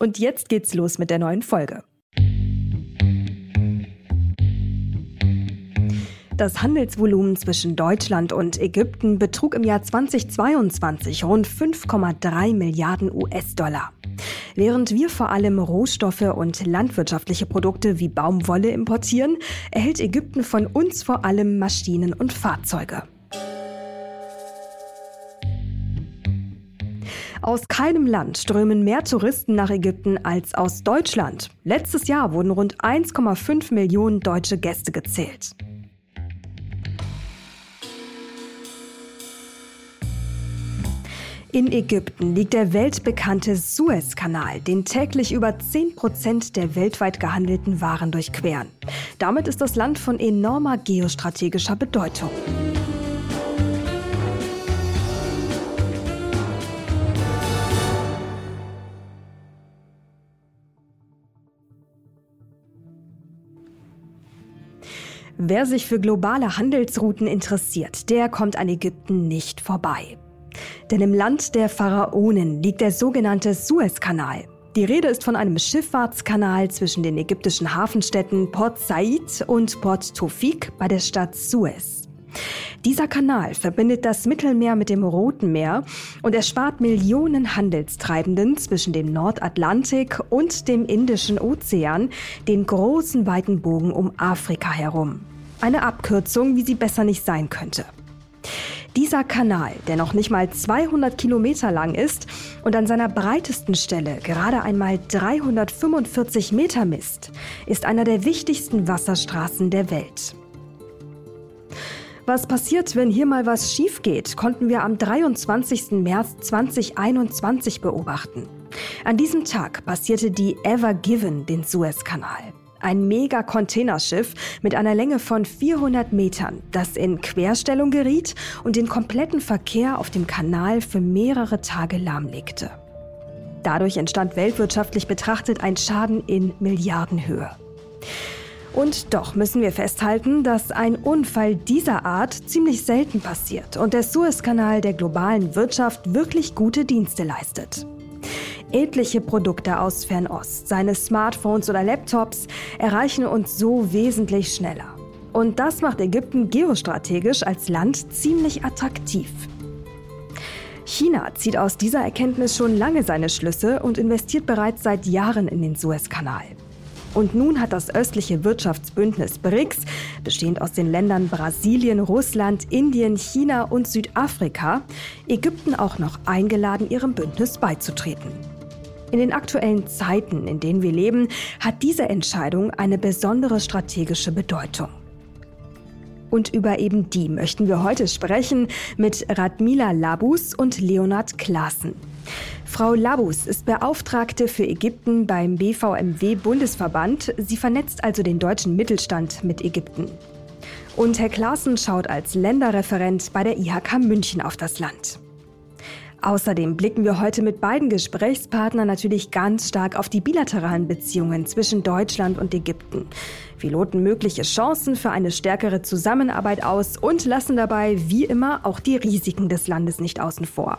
Und jetzt geht's los mit der neuen Folge. Das Handelsvolumen zwischen Deutschland und Ägypten betrug im Jahr 2022 rund 5,3 Milliarden US-Dollar. Während wir vor allem Rohstoffe und landwirtschaftliche Produkte wie Baumwolle importieren, erhält Ägypten von uns vor allem Maschinen und Fahrzeuge. Aus keinem Land strömen mehr Touristen nach Ägypten als aus Deutschland. Letztes Jahr wurden rund 1,5 Millionen deutsche Gäste gezählt. In Ägypten liegt der weltbekannte Suezkanal, den täglich über 10 Prozent der weltweit gehandelten Waren durchqueren. Damit ist das Land von enormer geostrategischer Bedeutung. Wer sich für globale Handelsrouten interessiert, der kommt an Ägypten nicht vorbei. Denn im Land der Pharaonen liegt der sogenannte Suezkanal. Die Rede ist von einem Schifffahrtskanal zwischen den ägyptischen Hafenstädten Port Said und Port Tofik bei der Stadt Suez. Dieser Kanal verbindet das Mittelmeer mit dem Roten Meer und erspart Millionen Handelstreibenden zwischen dem Nordatlantik und dem Indischen Ozean den großen weiten Bogen um Afrika herum. Eine Abkürzung, wie sie besser nicht sein könnte. Dieser Kanal, der noch nicht mal 200 Kilometer lang ist und an seiner breitesten Stelle gerade einmal 345 Meter misst, ist einer der wichtigsten Wasserstraßen der Welt. Was passiert, wenn hier mal was schief geht, konnten wir am 23. März 2021 beobachten. An diesem Tag passierte die Ever Given den Suezkanal. Ein Mega-Containerschiff mit einer Länge von 400 Metern, das in Querstellung geriet und den kompletten Verkehr auf dem Kanal für mehrere Tage lahmlegte. Dadurch entstand weltwirtschaftlich betrachtet ein Schaden in Milliardenhöhe. Und doch müssen wir festhalten, dass ein Unfall dieser Art ziemlich selten passiert und der Suezkanal der globalen Wirtschaft wirklich gute Dienste leistet. Etliche Produkte aus Fernost, seine Smartphones oder Laptops, erreichen uns so wesentlich schneller. Und das macht Ägypten geostrategisch als Land ziemlich attraktiv. China zieht aus dieser Erkenntnis schon lange seine Schlüsse und investiert bereits seit Jahren in den Suezkanal. Und nun hat das östliche Wirtschaftsbündnis BRICS, bestehend aus den Ländern Brasilien, Russland, Indien, China und Südafrika, Ägypten auch noch eingeladen, ihrem Bündnis beizutreten. In den aktuellen Zeiten, in denen wir leben, hat diese Entscheidung eine besondere strategische Bedeutung. Und über eben die möchten wir heute sprechen mit Radmila Labus und Leonard Klaassen. Frau Labus ist Beauftragte für Ägypten beim BVMW Bundesverband. Sie vernetzt also den deutschen Mittelstand mit Ägypten. Und Herr Klaassen schaut als Länderreferent bei der IHK München auf das Land. Außerdem blicken wir heute mit beiden Gesprächspartnern natürlich ganz stark auf die bilateralen Beziehungen zwischen Deutschland und Ägypten. Wir loten mögliche Chancen für eine stärkere Zusammenarbeit aus und lassen dabei, wie immer, auch die Risiken des Landes nicht außen vor.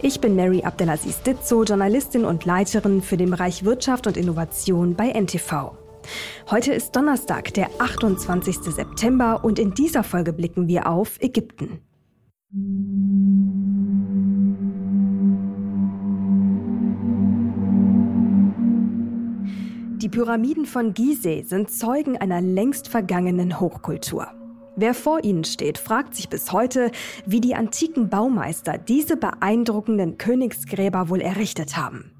Ich bin Mary Abdelaziz Ditzo, Journalistin und Leiterin für den Bereich Wirtschaft und Innovation bei NTV. Heute ist Donnerstag, der 28. September und in dieser Folge blicken wir auf Ägypten. Die Pyramiden von Gizeh sind Zeugen einer längst vergangenen Hochkultur. Wer vor ihnen steht, fragt sich bis heute, wie die antiken Baumeister diese beeindruckenden Königsgräber wohl errichtet haben.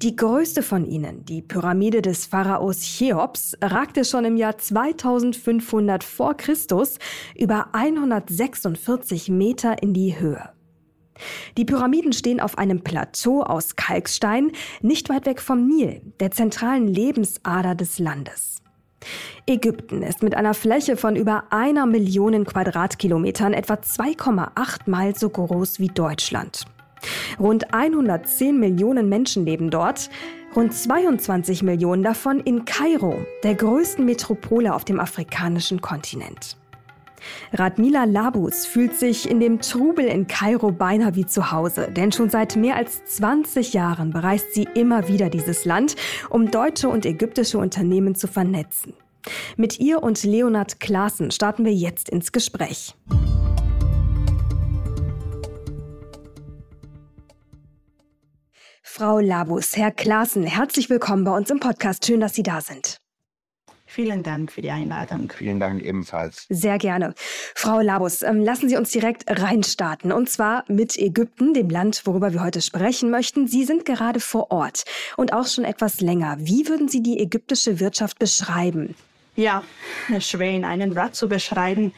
Die größte von ihnen, die Pyramide des Pharaos Cheops, ragte schon im Jahr 2500 vor Christus über 146 Meter in die Höhe. Die Pyramiden stehen auf einem Plateau aus Kalkstein, nicht weit weg vom Nil, der zentralen Lebensader des Landes. Ägypten ist mit einer Fläche von über einer Million Quadratkilometern etwa 2,8 Mal so groß wie Deutschland. Rund 110 Millionen Menschen leben dort, rund 22 Millionen davon in Kairo, der größten Metropole auf dem afrikanischen Kontinent. Radmila Labus fühlt sich in dem Trubel in Kairo beinahe wie zu Hause, denn schon seit mehr als 20 Jahren bereist sie immer wieder dieses Land, um deutsche und ägyptische Unternehmen zu vernetzen. Mit ihr und Leonard Klaassen starten wir jetzt ins Gespräch. Frau Labus, Herr Klaassen, herzlich willkommen bei uns im Podcast. Schön, dass Sie da sind. Vielen Dank für die Einladung. Vielen Dank ebenfalls. Sehr gerne. Frau Labus, ähm, lassen Sie uns direkt reinstarten. Und zwar mit Ägypten, dem Land, worüber wir heute sprechen möchten. Sie sind gerade vor Ort und auch schon etwas länger. Wie würden Sie die ägyptische Wirtschaft beschreiben? Ja, schwer in einem Wort zu beschreiben.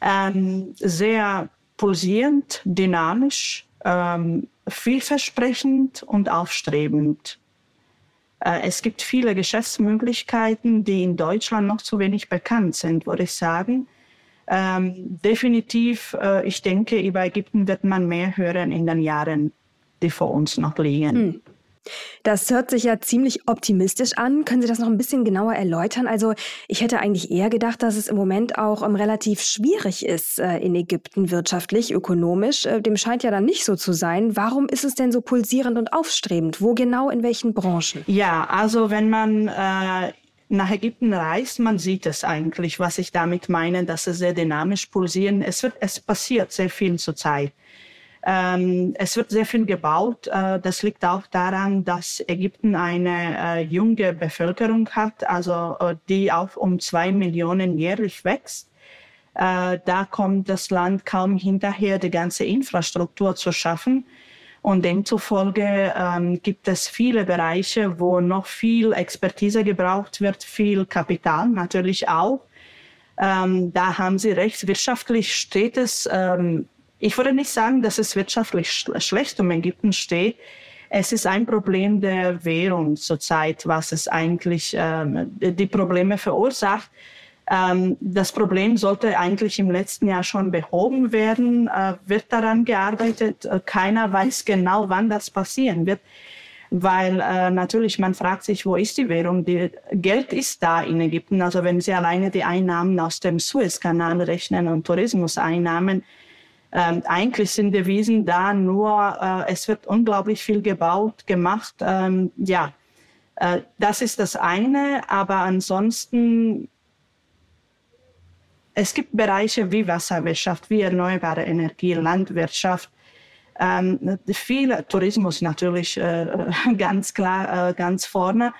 Ähm, sehr pulsierend, dynamisch, ähm, vielversprechend und aufstrebend. Äh, es gibt viele Geschäftsmöglichkeiten, die in Deutschland noch zu wenig bekannt sind, würde ich sagen. Ähm, definitiv, äh, ich denke, über Ägypten wird man mehr hören in den Jahren, die vor uns noch liegen. Hm. Das hört sich ja ziemlich optimistisch an. Können Sie das noch ein bisschen genauer erläutern? Also ich hätte eigentlich eher gedacht, dass es im Moment auch um, relativ schwierig ist äh, in Ägypten wirtschaftlich, ökonomisch. Äh, dem scheint ja dann nicht so zu sein. Warum ist es denn so pulsierend und aufstrebend? Wo genau, in welchen Branchen? Ja, also wenn man äh, nach Ägypten reist, man sieht es eigentlich, was ich damit meine, dass es sehr dynamisch pulsieren. Es wird, es passiert sehr viel zurzeit. Ähm, es wird sehr viel gebaut. Äh, das liegt auch daran, dass Ägypten eine äh, junge Bevölkerung hat, also äh, die auch um zwei Millionen jährlich wächst. Äh, da kommt das Land kaum hinterher, die ganze Infrastruktur zu schaffen. Und demzufolge ähm, gibt es viele Bereiche, wo noch viel Expertise gebraucht wird, viel Kapital natürlich auch. Ähm, da haben Sie recht, wirtschaftlich steht es ähm, ich würde nicht sagen, dass es wirtschaftlich schlecht um Ägypten steht. Es ist ein Problem der Währung zurzeit, was es eigentlich ähm, die Probleme verursacht. Ähm, das Problem sollte eigentlich im letzten Jahr schon behoben werden, äh, wird daran gearbeitet. Äh, keiner weiß genau, wann das passieren wird, weil äh, natürlich man fragt sich, wo ist die Währung? Die, Geld ist da in Ägypten. Also wenn Sie alleine die Einnahmen aus dem Suezkanal rechnen und Tourismuseinnahmen, ähm, eigentlich sind Devisen da nur, äh, es wird unglaublich viel gebaut, gemacht. Ähm, ja, äh, das ist das eine, aber ansonsten, es gibt Bereiche wie Wasserwirtschaft, wie erneuerbare Energie, Landwirtschaft, ähm, viel Tourismus natürlich äh, ganz klar, äh, ganz vorne.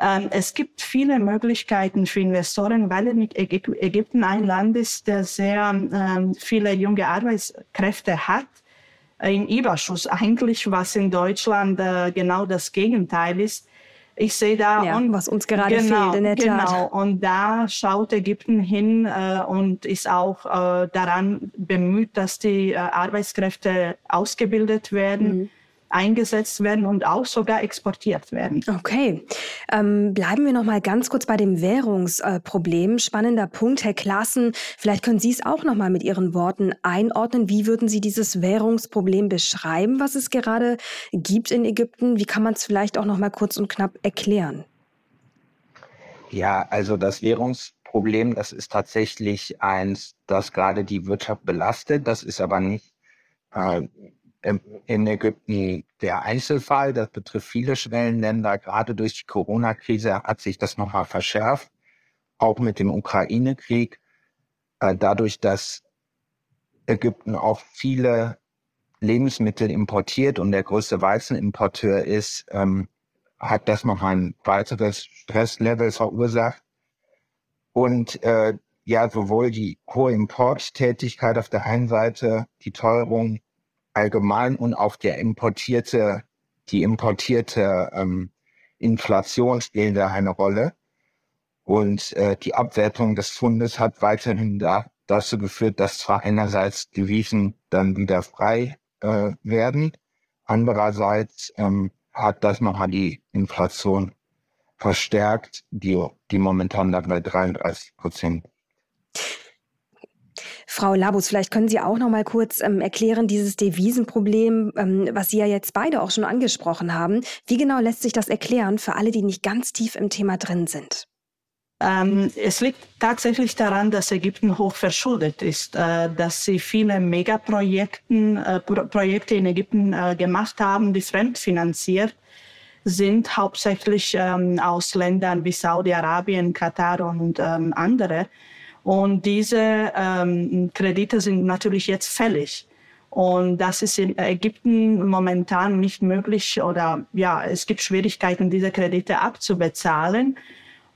Ähm, es gibt viele Möglichkeiten für Investoren, weil Ägypten ein Land ist, der sehr ähm, viele junge Arbeitskräfte hat äh, im Überschuss eigentlich, was in Deutschland äh, genau das Gegenteil ist. Ich sehe da, ja, und, was uns gerade genau, fehlt in der Tat. Genau, und da schaut Ägypten hin äh, und ist auch daran bemüht, dass die Arbeitskräfte ausgebildet werden. Mhm eingesetzt werden und auch sogar exportiert werden. Okay, ähm, bleiben wir noch mal ganz kurz bei dem Währungsproblem. Äh, Spannender Punkt, Herr Klaassen. Vielleicht können Sie es auch noch mal mit Ihren Worten einordnen. Wie würden Sie dieses Währungsproblem beschreiben, was es gerade gibt in Ägypten? Wie kann man es vielleicht auch noch mal kurz und knapp erklären? Ja, also das Währungsproblem, das ist tatsächlich eins, das gerade die Wirtschaft belastet. Das ist aber nicht äh, in Ägypten der Einzelfall. Das betrifft viele Schwellenländer. Gerade durch die Corona-Krise hat sich das nochmal verschärft, auch mit dem Ukraine-Krieg. Äh, dadurch, dass Ägypten auch viele Lebensmittel importiert und der größte Weizenimporteur ist, ähm, hat das noch ein weiteres Stresslevel verursacht. Und äh, ja, sowohl die hohe Importtätigkeit auf der einen Seite, die Teuerung allgemein und auch der importierte, die importierte ähm, Inflation spielen da eine Rolle. Und äh, die Abwertung des Fundes hat weiterhin da, dazu geführt, dass zwar einerseits Devisen dann wieder frei äh, werden, andererseits ähm, hat das nochmal die Inflation verstärkt, die, die momentan da bei 33 Prozent Frau Labus, vielleicht können Sie auch noch mal kurz ähm, erklären, dieses Devisenproblem, ähm, was Sie ja jetzt beide auch schon angesprochen haben. Wie genau lässt sich das erklären für alle, die nicht ganz tief im Thema drin sind? Ähm, es liegt tatsächlich daran, dass Ägypten hoch verschuldet ist, äh, dass sie viele Megaprojekte äh, Pro in Ägypten äh, gemacht haben, die fremdfinanziert sind, hauptsächlich ähm, aus Ländern wie Saudi-Arabien, Katar und ähm, andere. Und diese ähm, Kredite sind natürlich jetzt fällig. Und das ist in Ägypten momentan nicht möglich oder ja, es gibt Schwierigkeiten, diese Kredite abzubezahlen.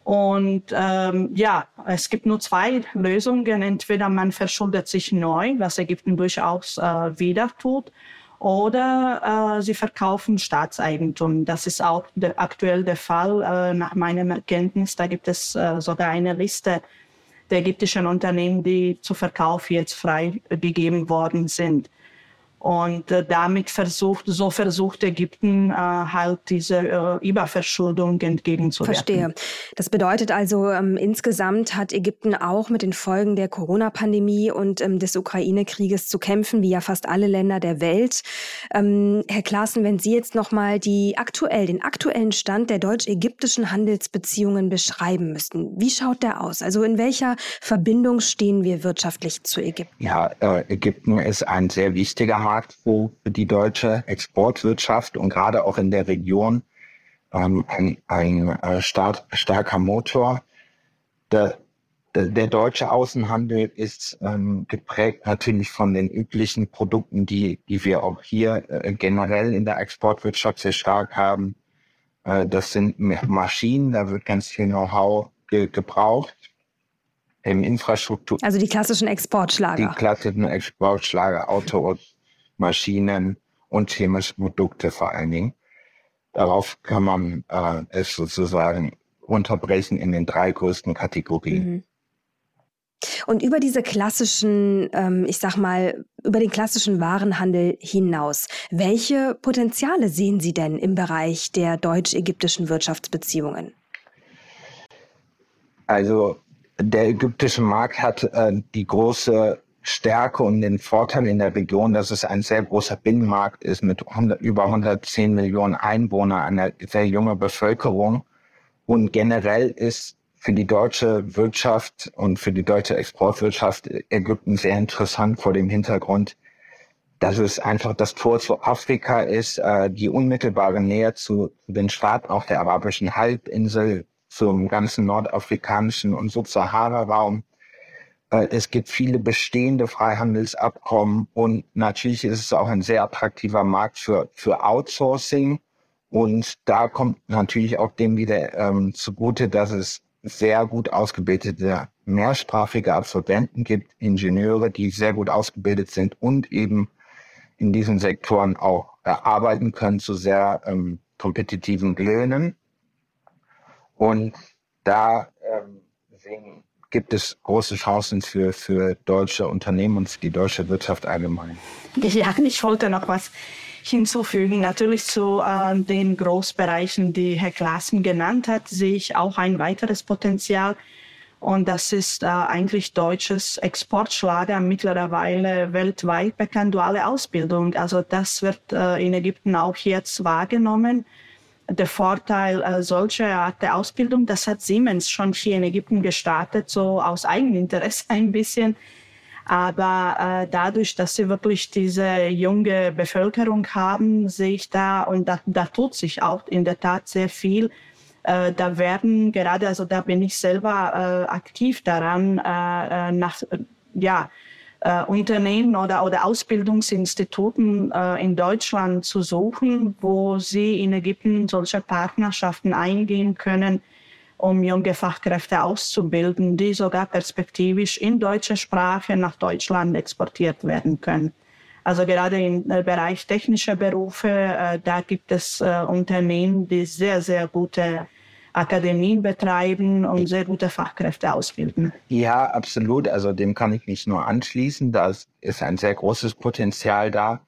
Und ähm, ja, es gibt nur zwei Lösungen. Entweder man verschuldet sich neu, was Ägypten durchaus äh, wieder tut, oder äh, sie verkaufen Staatseigentum. Das ist auch der, aktuell der Fall äh, nach meinem Erkenntnis. Da gibt es äh, sogar eine Liste der ägyptischen Unternehmen, die zu Verkauf jetzt freigegeben worden sind. Und äh, damit versucht, so versucht Ägypten äh, halt diese äh, Überverschuldung entgegenzuwirken. Verstehe. Das bedeutet also, ähm, insgesamt hat Ägypten auch mit den Folgen der Corona-Pandemie und ähm, des Ukraine-Krieges zu kämpfen, wie ja fast alle Länder der Welt. Ähm, Herr Klaassen, wenn Sie jetzt nochmal die aktuell, den aktuellen Stand der deutsch-ägyptischen Handelsbeziehungen beschreiben müssten, wie schaut der aus? Also in welcher Verbindung stehen wir wirtschaftlich zu Ägypten? Ja, äh, Ägypten ist ein sehr wichtiger Markt Markt für die deutsche Exportwirtschaft und gerade auch in der Region ähm, ein, ein äh, stark, starker Motor. Der, der, der, deutsche Außenhandel ist ähm, geprägt natürlich von den üblichen Produkten, die, die wir auch hier äh, generell in der Exportwirtschaft sehr stark haben. Äh, das sind Maschinen, da wird ganz viel Know-how ge gebraucht im Infrastruktur. Also die klassischen Exportschlager. Die klassischen Exportschlager, Auto, Maschinen und chemische Produkte vor allen Dingen. Darauf kann man äh, es sozusagen unterbrechen in den drei größten Kategorien. Mhm. Und über diese klassischen, ähm, ich sag mal, über den klassischen Warenhandel hinaus, welche Potenziale sehen Sie denn im Bereich der deutsch-ägyptischen Wirtschaftsbeziehungen? Also der ägyptische Markt hat äh, die große Stärke und den Vorteil in der Region, dass es ein sehr großer Binnenmarkt ist mit 100, über 110 Millionen Einwohnern, eine sehr junge Bevölkerung. Und generell ist für die deutsche Wirtschaft und für die deutsche Exportwirtschaft Ägypten sehr interessant vor dem Hintergrund, dass es einfach das Tor zu Afrika ist, äh, die unmittelbare Nähe zu den Staaten auch der arabischen Halbinsel, zum ganzen nordafrikanischen und Subsahara-Raum es gibt viele bestehende Freihandelsabkommen und natürlich ist es auch ein sehr attraktiver Markt für, für Outsourcing. Und da kommt natürlich auch dem wieder ähm, zugute, dass es sehr gut ausgebildete mehrsprachige Absolventen gibt, Ingenieure, die sehr gut ausgebildet sind und eben in diesen Sektoren auch äh, arbeiten können zu sehr ähm, kompetitiven Löhnen. Und da ähm, sehen gibt es große Chancen für, für deutsche Unternehmen und für die deutsche Wirtschaft allgemein. Ja, ich wollte noch was hinzufügen. Natürlich zu äh, den Großbereichen, die Herr Klassen genannt hat, sehe ich auch ein weiteres Potenzial. Und das ist äh, eigentlich deutsches Exportschlager, mittlerweile weltweit bekannt, duale Ausbildung. Also das wird äh, in Ägypten auch jetzt wahrgenommen der Vorteil äh, solcher Art der Ausbildung, das hat Siemens schon hier in Ägypten gestartet, so aus Eigeninteresse ein bisschen. Aber äh, dadurch, dass sie wirklich diese junge Bevölkerung haben, sehe ich da, und da, da tut sich auch in der Tat sehr viel. Äh, da werden gerade, also da bin ich selber äh, aktiv daran, äh, äh nach, ja, äh, Unternehmen oder, oder Ausbildungsinstituten äh, in Deutschland zu suchen, wo sie in Ägypten solche Partnerschaften eingehen können, um junge Fachkräfte auszubilden, die sogar perspektivisch in deutscher Sprache nach Deutschland exportiert werden können. Also gerade im äh, Bereich technischer Berufe, äh, da gibt es äh, Unternehmen, die sehr, sehr gute Akademien betreiben und sehr gute Fachkräfte ausbilden. Ja, absolut. Also dem kann ich mich nur anschließen. Da ist ein sehr großes Potenzial da.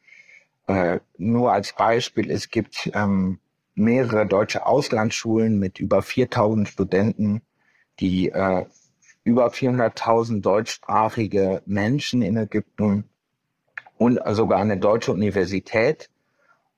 Äh, nur als Beispiel, es gibt ähm, mehrere deutsche Auslandsschulen mit über 4000 Studenten, die äh, über 400.000 deutschsprachige Menschen in Ägypten und sogar eine deutsche Universität.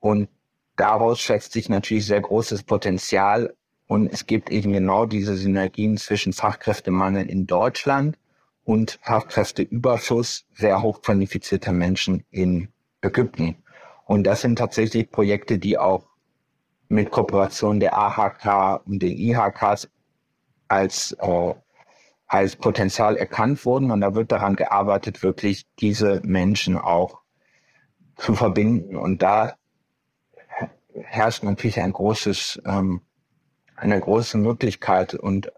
Und daraus schätzt sich natürlich sehr großes Potenzial und es gibt eben genau diese Synergien zwischen Fachkräftemangel in Deutschland und Fachkräfteüberschuss sehr hochqualifizierter Menschen in Ägypten. Und das sind tatsächlich Projekte, die auch mit Kooperation der AHK und den IHKs als, äh, als Potenzial erkannt wurden. Und da wird daran gearbeitet, wirklich diese Menschen auch zu verbinden. Und da herrscht natürlich ein großes ähm, eine große Möglichkeit und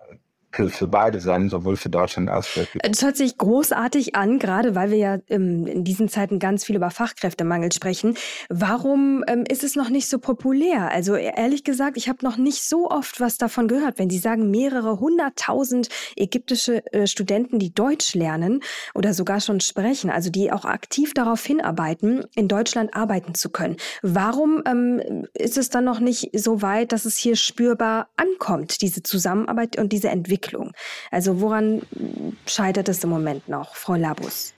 für, beide sein, sowohl für Deutschland als für Das hört sich großartig an, gerade weil wir ja ähm, in diesen Zeiten ganz viel über Fachkräftemangel sprechen. Warum ähm, ist es noch nicht so populär? Also e-, ehrlich gesagt, ich habe noch nicht so oft was davon gehört. Wenn Sie sagen, mehrere hunderttausend ägyptische äh, Studenten, die Deutsch lernen oder sogar schon sprechen, also die auch aktiv darauf hinarbeiten, in Deutschland arbeiten zu können. Warum ähm, ist es dann noch nicht so weit, dass es hier spürbar ankommt, diese Zusammenarbeit und diese Entwicklung? Entwicklung. Also woran scheitert es im Moment noch, Frau Labus?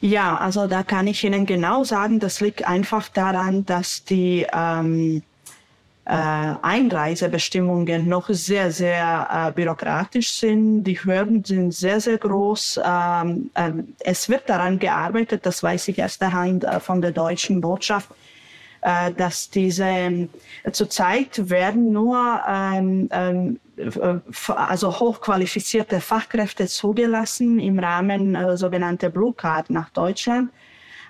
Ja, also da kann ich Ihnen genau sagen, das liegt einfach daran, dass die ähm, äh, Einreisebestimmungen noch sehr, sehr äh, bürokratisch sind. Die Hürden sind sehr, sehr groß. Ähm, äh, es wird daran gearbeitet, das weiß ich erst Hand äh, von der deutschen Botschaft, äh, dass diese äh, zurzeit werden nur ähm, ähm, also hochqualifizierte Fachkräfte zugelassen im Rahmen äh, sogenannter Blue Card nach Deutschland.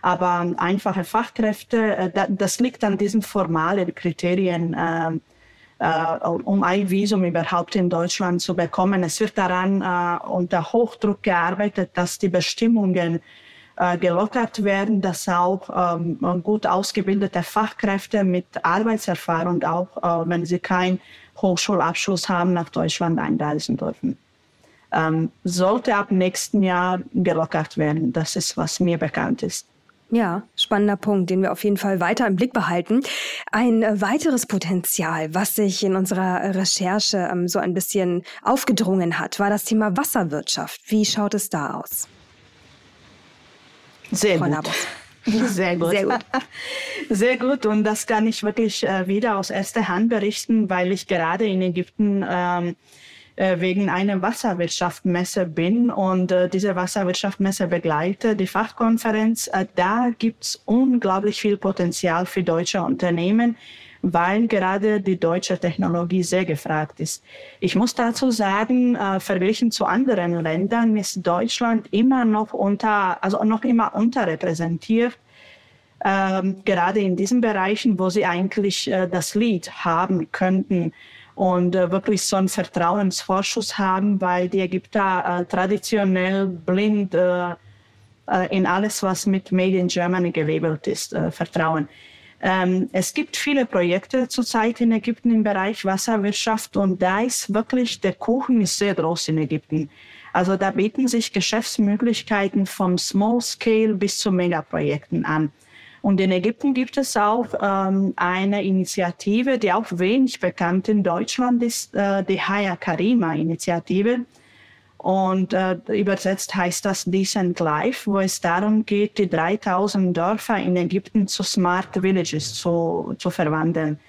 Aber einfache Fachkräfte, äh, das liegt an diesen formalen Kriterien, äh, äh, um ein Visum überhaupt in Deutschland zu bekommen. Es wird daran äh, unter Hochdruck gearbeitet, dass die Bestimmungen äh, gelockert werden, dass auch ähm, gut ausgebildete Fachkräfte mit Arbeitserfahrung, auch äh, wenn sie kein Hochschulabschluss haben, nach Deutschland einreisen dürfen. Ähm, sollte ab nächsten Jahr gelockert werden. Das ist, was mir bekannt ist. Ja, spannender Punkt, den wir auf jeden Fall weiter im Blick behalten. Ein äh, weiteres Potenzial, was sich in unserer Recherche ähm, so ein bisschen aufgedrungen hat, war das Thema Wasserwirtschaft. Wie schaut es da aus? Sehr gut. Sehr gut. Sehr gut. Sehr gut. Und das kann ich wirklich äh, wieder aus erster Hand berichten, weil ich gerade in Ägypten ähm, äh, wegen einer Wasserwirtschaftsmesse bin und äh, diese Wasserwirtschaftsmesse begleite die Fachkonferenz. Äh, da gibt's unglaublich viel Potenzial für deutsche Unternehmen weil gerade die deutsche Technologie sehr gefragt ist. Ich muss dazu sagen, äh, verglichen zu anderen Ländern ist Deutschland immer noch unter, also noch immer unterrepräsentiert. Ähm, gerade in diesen Bereichen, wo sie eigentlich äh, das Lied haben könnten und äh, wirklich so einen Vertrauensvorschuss haben, weil die Ägypter äh, traditionell blind äh, äh, in alles, was mit Made in Germany gelabelt ist, äh, vertrauen. Ähm, es gibt viele Projekte zurzeit in Ägypten im Bereich Wasserwirtschaft und da ist wirklich, der Kuchen ist sehr groß in Ägypten. Also da bieten sich Geschäftsmöglichkeiten vom Small Scale bis zu Megaprojekten an. Und in Ägypten gibt es auch ähm, eine Initiative, die auch wenig bekannt in Deutschland ist, äh, die Haya Karima Initiative. Und äh, übersetzt heißt das Decent Life, wo es darum geht, die 3000 Dörfer in Ägypten zu Smart Villages zu, zu verwandeln.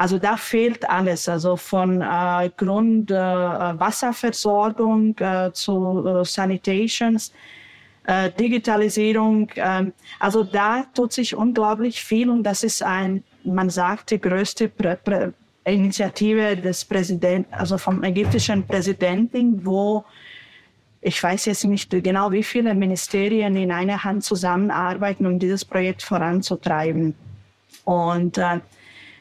Also da fehlt alles, also von äh, Grundwasserversorgung äh, äh, zu äh, Sanitations, äh, Digitalisierung. Äh, also da tut sich unglaublich viel und das ist ein, man sagt, die größte Prä Prä Initiative des Präsidenten, also vom ägyptischen Präsidenten, wo ich weiß jetzt nicht genau, wie viele Ministerien in einer Hand zusammenarbeiten, um dieses Projekt voranzutreiben. Und äh,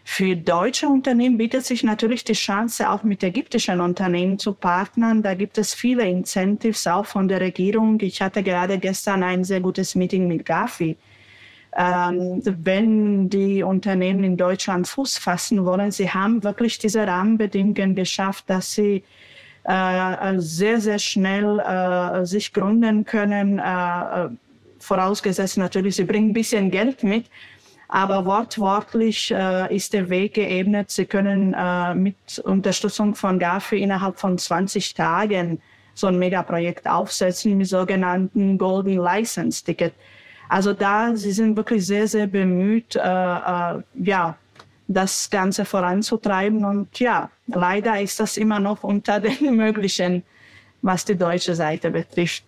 für deutsche Unternehmen bietet sich natürlich die Chance, auch mit ägyptischen Unternehmen zu partnern. Da gibt es viele Incentives auch von der Regierung. Ich hatte gerade gestern ein sehr gutes Meeting mit Gafi. Ähm, wenn die Unternehmen in Deutschland Fuß fassen wollen, sie haben wirklich diese Rahmenbedingungen geschafft, dass sie äh, sehr, sehr schnell äh, sich gründen können. Äh, vorausgesetzt natürlich, sie bringen ein bisschen Geld mit aber wortwörtlich äh, ist der Weg geebnet. Sie können äh, mit Unterstützung von GAFI innerhalb von 20 Tagen so ein Megaprojekt aufsetzen mit sogenannten Golden License Ticket. Also da, sie sind wirklich sehr, sehr bemüht, äh, äh, ja, das Ganze voranzutreiben. Und ja, leider ist das immer noch unter den Möglichen, was die deutsche Seite betrifft.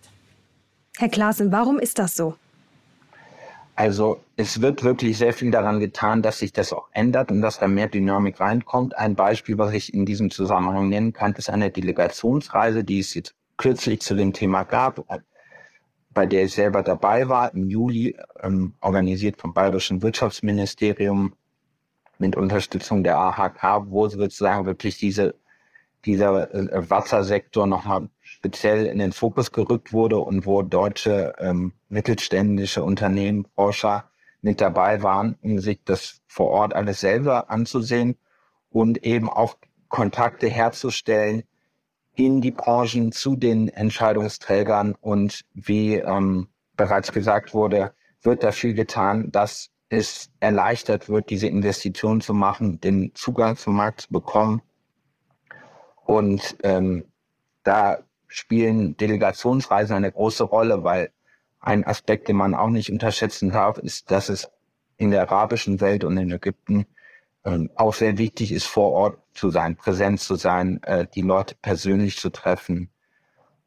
Herr Klaassen, warum ist das so? Also es wird wirklich sehr viel daran getan, dass sich das auch ändert und dass da mehr Dynamik reinkommt. Ein Beispiel, was ich in diesem Zusammenhang nennen kann, ist eine Delegationsreise, die es jetzt kürzlich zu dem Thema gab, bei der ich selber dabei war, im Juli, ähm, organisiert vom Bayerischen Wirtschaftsministerium mit Unterstützung der AHK, wo sozusagen wirklich diese, dieser äh, Wassersektor nochmal speziell in den Fokus gerückt wurde und wo deutsche ähm, mittelständische Unternehmen, Forscher mit dabei waren, um sich das vor Ort alles selber anzusehen und eben auch Kontakte herzustellen in die Branchen zu den Entscheidungsträgern. Und wie ähm, bereits gesagt wurde, wird da viel getan, dass es erleichtert wird, diese Investitionen zu machen, den Zugang zum Markt zu bekommen. Und ähm, da spielen Delegationsreisen eine große Rolle, weil ein Aspekt, den man auch nicht unterschätzen darf, ist, dass es in der arabischen Welt und in Ägypten ähm, auch sehr wichtig ist, vor Ort zu sein, präsent zu sein, äh, die Leute persönlich zu treffen.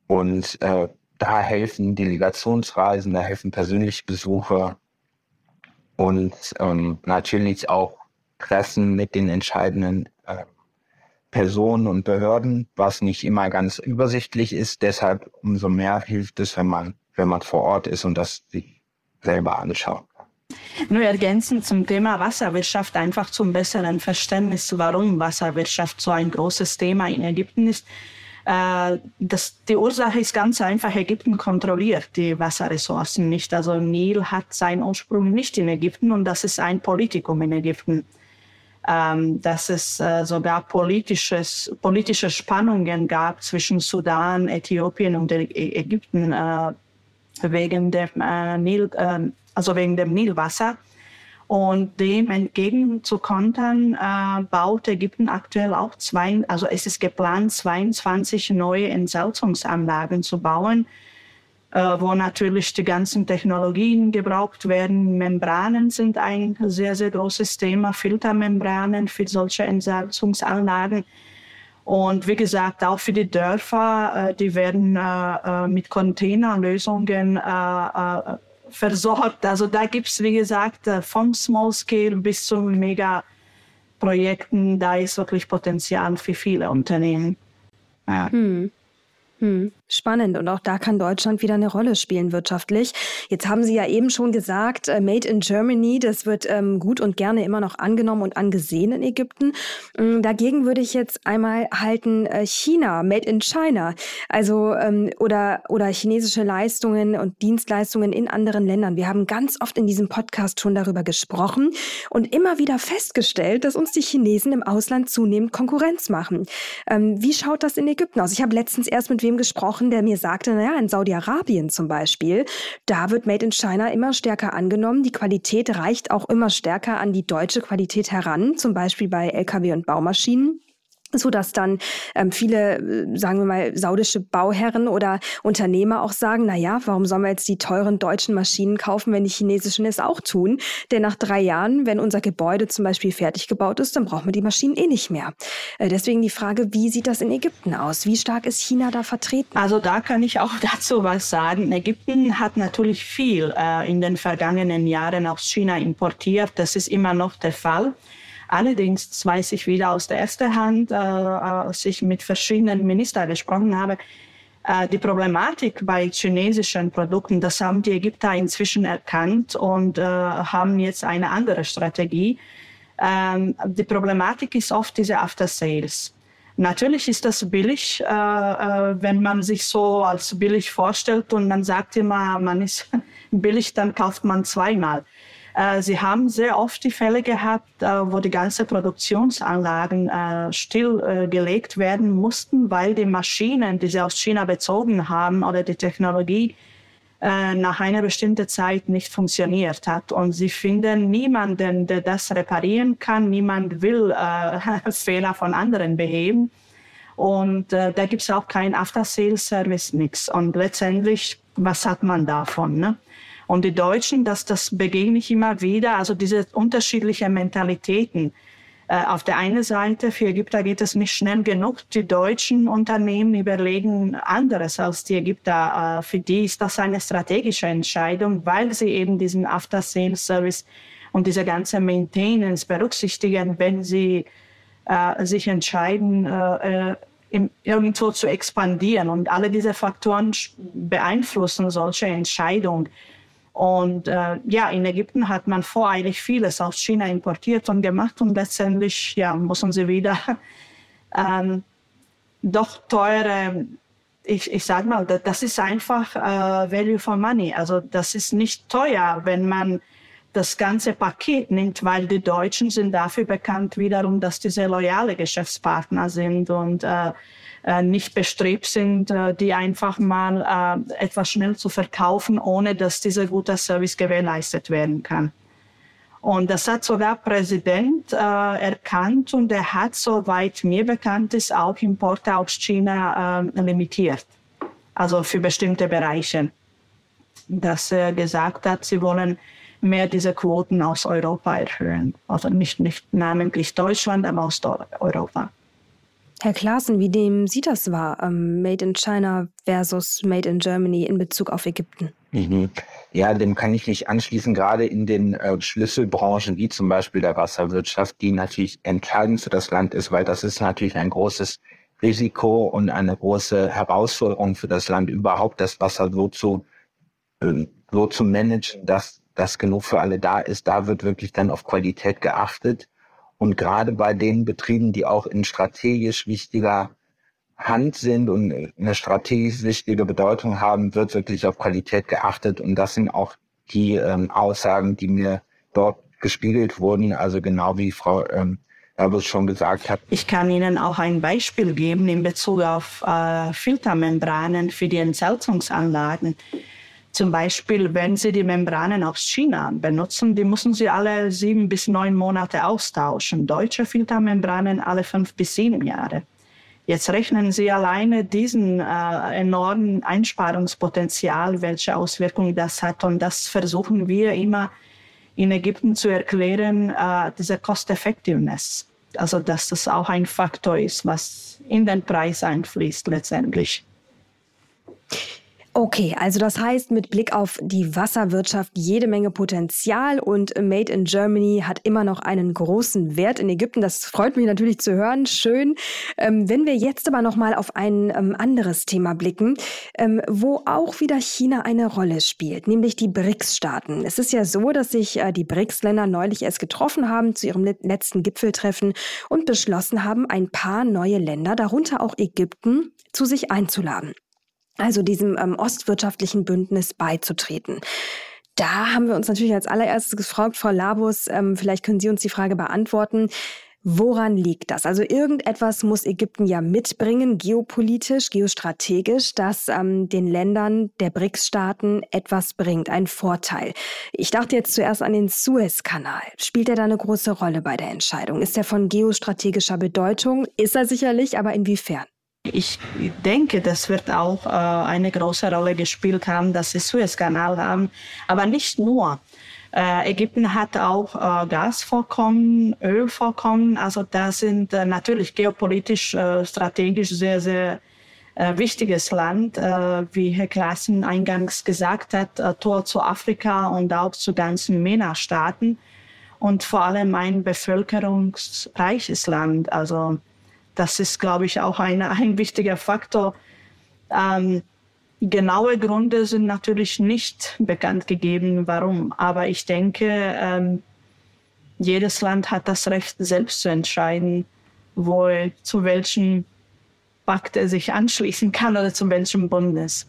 Und äh, da helfen Delegationsreisen, da helfen persönliche Besuche und ähm, natürlich auch Treffen mit den entscheidenden äh, Personen und Behörden, was nicht immer ganz übersichtlich ist. Deshalb umso mehr hilft es, wenn man, wenn man vor Ort ist und das sich selber anschaut. Nur ergänzend zum Thema Wasserwirtschaft, einfach zum besseren Verständnis, warum Wasserwirtschaft so ein großes Thema in Ägypten ist. Äh, das, die Ursache ist ganz einfach, Ägypten kontrolliert die Wasserressourcen nicht. Also Nil hat seinen Ursprung nicht in Ägypten und das ist ein Politikum in Ägypten ähm, dass es äh, sogar politisches, politische Spannungen gab zwischen Sudan, Äthiopien und Ägypten äh, wegen dem äh, Nil, äh, also wegen dem Nilwasser. Und dem entgegenzukontern, äh, baut Ägypten aktuell auch zwei, also es ist geplant, 22 neue Entsalzungsanlagen zu bauen, äh, wo natürlich die ganzen Technologien gebraucht werden. Membranen sind ein sehr, sehr großes Thema, Filtermembranen für solche Entsalzungsanlagen. Und wie gesagt, auch für die Dörfer, äh, die werden äh, mit Containerlösungen versorgt. Also da gibt es, wie gesagt, von Small Scale bis zu Mega-Projekten, da ist wirklich Potenzial für viele Unternehmen. Ja. Hm. Hm, spannend. Und auch da kann Deutschland wieder eine Rolle spielen wirtschaftlich. Jetzt haben Sie ja eben schon gesagt, äh, Made in Germany, das wird ähm, gut und gerne immer noch angenommen und angesehen in Ägypten. Ähm, dagegen würde ich jetzt einmal halten äh, China, Made in China. Also ähm, oder, oder chinesische Leistungen und Dienstleistungen in anderen Ländern. Wir haben ganz oft in diesem Podcast schon darüber gesprochen und immer wieder festgestellt, dass uns die Chinesen im Ausland zunehmend Konkurrenz machen. Ähm, wie schaut das in Ägypten aus? Ich habe letztens erst mit wem gesprochen, der mir sagte, naja, in Saudi-Arabien zum Beispiel, da wird Made in China immer stärker angenommen. Die Qualität reicht auch immer stärker an die deutsche Qualität heran, zum Beispiel bei Lkw und Baumaschinen so dass dann ähm, viele, äh, sagen wir mal, saudische Bauherren oder Unternehmer auch sagen, na ja, warum sollen wir jetzt die teuren deutschen Maschinen kaufen, wenn die chinesischen es auch tun? Denn nach drei Jahren, wenn unser Gebäude zum Beispiel fertig gebaut ist, dann brauchen wir die Maschinen eh nicht mehr. Äh, deswegen die Frage, wie sieht das in Ägypten aus? Wie stark ist China da vertreten? Also da kann ich auch dazu was sagen. Ägypten hat natürlich viel äh, in den vergangenen Jahren aus China importiert. Das ist immer noch der Fall. Allerdings weiß ich wieder aus der ersten Hand, äh, als ich mit verschiedenen Ministern gesprochen habe, Äh, die Problematik bei chinesischen Produkten, das haben die Ägypter inzwischen erkannt und äh, haben jetzt eine andere Strategie. Ähm, die Problematik ist oft diese After Sales. Natürlich ist das billig, äh, äh, wenn man sich so als billig vorstellt und man sagt immer, man ist billig, dann kauft man zweimal. Äh, sie haben sehr oft die Fälle gehabt, äh, wo die ganzen Produktionsanlagen äh, stillgelegt werden mussten, weil die Maschinen, die sie aus China bezogen haben oder die Technologie nach einer bestimmten Zeit nicht funktioniert hat. Und sie finden niemanden, der das reparieren kann. Niemand will äh, Fehler von anderen beheben. Und äh, da gibt es auch kein After-Sales-Service, nichts. Und letztendlich, was hat man davon? Ne? Und die Deutschen, dass das begegne ich immer wieder, also diese unterschiedlichen Mentalitäten. Äh, auf der einen Seite, für Ägypter geht es nicht schnell genug. Die deutschen Unternehmen überlegen anderes als die Ägypter. Äh, für die ist das eine strategische Entscheidung, weil sie eben diesen After-Sales-Service und diese ganze Maintenance berücksichtigen, wenn sie äh, sich entscheiden, äh, äh im, irgendwo zu expandieren. Und alle diese Faktoren beeinflussen solche Entscheidungen. Und äh, ja, in Ägypten hat man voreilig vieles aus China importiert und gemacht und letztendlich ja, müssen sie wieder ähm, doch teure, ich, ich sage mal, das ist einfach äh, Value for Money. Also das ist nicht teuer, wenn man das ganze Paket nimmt, weil die Deutschen sind dafür bekannt wiederum, dass diese loyale Geschäftspartner sind und äh, äh, nicht bestrebt sind, äh, die einfach mal äh, etwas schnell zu verkaufen, ohne dass dieser gute Service gewährleistet werden kann. Und das hat sogar Präsident äh, erkannt und er hat, soweit mir bekannt ist, auch Importe aus China äh, limitiert. Also für bestimmte Bereiche. Dass er gesagt hat, sie wollen mehr diese Quoten aus Europa erhöhen. Also nicht, nicht namentlich Deutschland, aber aus Europa. Herr Klaassen, wie dem Sie das war, ähm, Made in China versus Made in Germany in Bezug auf Ägypten? Mhm. Ja, dem kann ich mich anschließen, gerade in den äh, Schlüsselbranchen wie zum Beispiel der Wasserwirtschaft, die natürlich entscheidend für das Land ist, weil das ist natürlich ein großes Risiko und eine große Herausforderung für das Land, überhaupt das Wasser so zu, äh, so zu managen, dass das genug für alle da ist. Da wird wirklich dann auf Qualität geachtet. Und gerade bei den Betrieben, die auch in strategisch wichtiger Hand sind und eine strategisch wichtige Bedeutung haben, wird wirklich auf Qualität geachtet. Und das sind auch die ähm, Aussagen, die mir dort gespiegelt wurden. Also genau wie Frau ähm, Erbes schon gesagt hat. Ich kann Ihnen auch ein Beispiel geben in Bezug auf äh, Filtermembranen für die Entsalzungsanlagen. Zum Beispiel, wenn Sie die Membranen aus China benutzen, die müssen Sie alle sieben bis neun Monate austauschen. Deutsche Filtermembranen alle fünf bis sieben Jahre. Jetzt rechnen Sie alleine diesen äh, enormen Einsparungspotenzial, welche Auswirkungen das hat. Und das versuchen wir immer in Ägypten zu erklären, äh, diese Cost-Effectiveness. Also, dass das auch ein Faktor ist, was in den Preis einfließt letztendlich. Okay, also das heißt mit Blick auf die Wasserwirtschaft jede Menge Potenzial und Made in Germany hat immer noch einen großen Wert in Ägypten. Das freut mich natürlich zu hören. Schön. Ähm, wenn wir jetzt aber noch mal auf ein ähm, anderes Thema blicken, ähm, wo auch wieder China eine Rolle spielt, nämlich die BRICS-Staaten. Es ist ja so, dass sich äh, die BRICS-Länder neulich erst getroffen haben zu ihrem letzten Gipfeltreffen und beschlossen haben, ein paar neue Länder, darunter auch Ägypten, zu sich einzuladen also diesem ähm, ostwirtschaftlichen Bündnis beizutreten. Da haben wir uns natürlich als allererstes gefragt, Frau Labus, ähm, vielleicht können Sie uns die Frage beantworten. Woran liegt das? Also irgendetwas muss Ägypten ja mitbringen, geopolitisch, geostrategisch, das ähm, den Ländern der BRICS-Staaten etwas bringt, einen Vorteil. Ich dachte jetzt zuerst an den Suezkanal. Spielt er da eine große Rolle bei der Entscheidung? Ist er von geostrategischer Bedeutung? Ist er sicherlich, aber inwiefern? Ich denke, das wird auch äh, eine große Rolle gespielt haben, dass sie Suezkanal haben, aber nicht nur. Äh, Ägypten hat auch äh, Gasvorkommen, Ölvorkommen, also das sind äh, natürlich geopolitisch, äh, strategisch sehr, sehr äh, wichtiges Land, äh, wie Herr Klassen eingangs gesagt hat, äh, Tor zu Afrika und auch zu ganzen MENA-Staaten. Und vor allem ein bevölkerungsreiches Land, also das ist, glaube ich, auch ein, ein wichtiger Faktor. Ähm, genaue Gründe sind natürlich nicht bekannt gegeben, warum. Aber ich denke, ähm, jedes Land hat das Recht, selbst zu entscheiden, wo, zu welchem Pakt er sich anschließen kann oder zu welchem Bundes.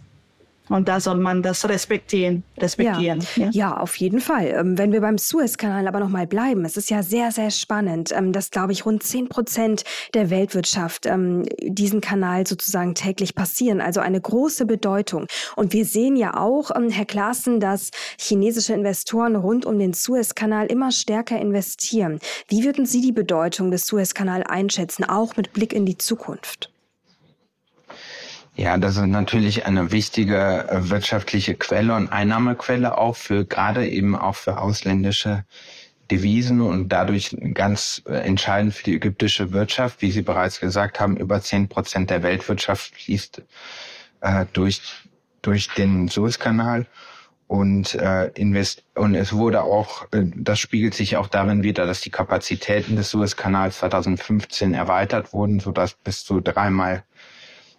Und da soll man das respektieren. respektieren ja. ja. Ja. auf jeden Fall. Ähm, wenn wir beim Suezkanal aber noch mal bleiben, es ist ja sehr, sehr spannend, ähm, dass, glaube ich, rund 10 Prozent der Weltwirtschaft ähm, diesen Kanal sozusagen täglich passieren. Also eine große Bedeutung. Und wir sehen ja auch, Herr Klaassen, dass chinesische Investoren rund um den Suezkanal immer stärker investieren. Wie würden Sie die Bedeutung des Suezkanals einschätzen, auch mit Blick in die Zukunft? Ja, das ist natürlich eine wichtige äh, wirtschaftliche Quelle und Einnahmequelle auch für gerade eben auch für ausländische Devisen und dadurch ganz äh, entscheidend für die ägyptische Wirtschaft. Wie Sie bereits gesagt haben, über zehn Prozent der Weltwirtschaft fließt äh, durch, durch den Suezkanal. Und, äh, invest und es wurde auch, äh, das spiegelt sich auch darin wieder, dass die Kapazitäten des Suezkanals 2015 erweitert wurden, sodass bis zu dreimal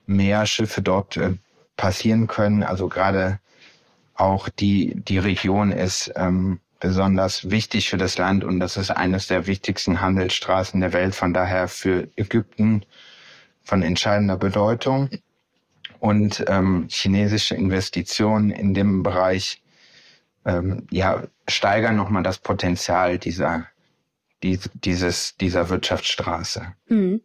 mehr Schiffe dort äh, passieren können. Also gerade auch die, die Region ist ähm, besonders wichtig für das Land und das ist eines der wichtigsten Handelsstraßen der Welt. Von daher für Ägypten von entscheidender Bedeutung. Und ähm, chinesische Investitionen in dem Bereich ähm, ja, steigern nochmal das Potenzial dieser, die, dieses, dieser Wirtschaftsstraße. Mhm.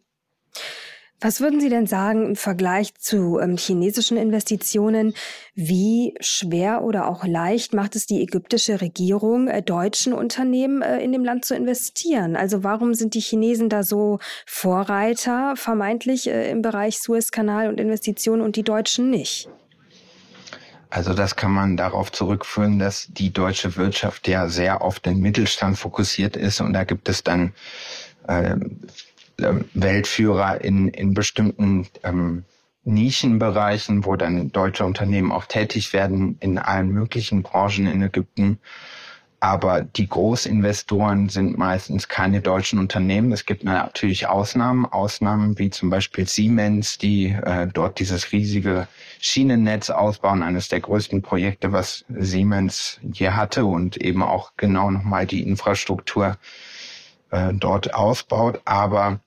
Was würden Sie denn sagen im Vergleich zu ähm, chinesischen Investitionen? Wie schwer oder auch leicht macht es die ägyptische Regierung, äh, deutschen Unternehmen äh, in dem Land zu investieren? Also warum sind die Chinesen da so Vorreiter vermeintlich äh, im Bereich Suezkanal und Investitionen und die Deutschen nicht? Also das kann man darauf zurückführen, dass die deutsche Wirtschaft ja sehr auf den Mittelstand fokussiert ist und da gibt es dann äh, ähm, Weltführer in, in bestimmten ähm, Nischenbereichen, wo dann deutsche Unternehmen auch tätig werden, in allen möglichen Branchen in Ägypten. Aber die Großinvestoren sind meistens keine deutschen Unternehmen. Es gibt natürlich Ausnahmen, Ausnahmen wie zum Beispiel Siemens, die äh, dort dieses riesige Schienennetz ausbauen, eines der größten Projekte, was Siemens hier hatte und eben auch genau nochmal die Infrastruktur äh, dort ausbaut. Aber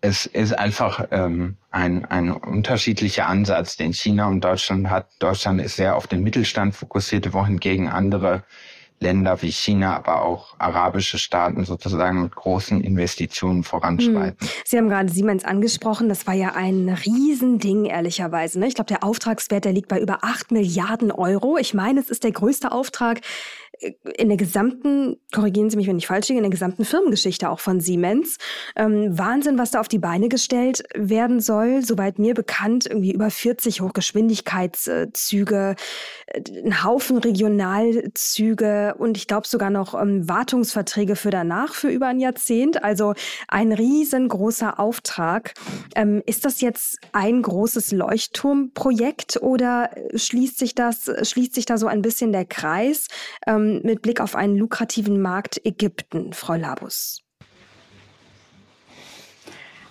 es ist einfach ähm, ein, ein unterschiedlicher Ansatz, den China und Deutschland hat. Deutschland ist sehr auf den Mittelstand fokussiert, wohingegen andere Länder wie China, aber auch arabische Staaten sozusagen mit großen Investitionen voranschreiten. Hm. Sie haben gerade Siemens angesprochen. Das war ja ein Riesending, ehrlicherweise. Ne? Ich glaube, der Auftragswert, der liegt bei über acht Milliarden Euro. Ich meine, es ist der größte Auftrag in der gesamten, korrigieren Sie mich, wenn ich falsch liege, in der gesamten Firmengeschichte auch von Siemens. Ähm, Wahnsinn, was da auf die Beine gestellt werden soll. Soweit mir bekannt, irgendwie über 40 Hochgeschwindigkeitszüge, äh, ein Haufen Regionalzüge und ich glaube sogar noch ähm, Wartungsverträge für danach für über ein Jahrzehnt. Also ein riesengroßer Auftrag. Ähm, ist das jetzt ein großes Leuchtturmprojekt oder schließt sich das, schließt sich da so ein bisschen der Kreis? Ähm, mit Blick auf einen lukrativen Markt Ägypten, Frau Labus?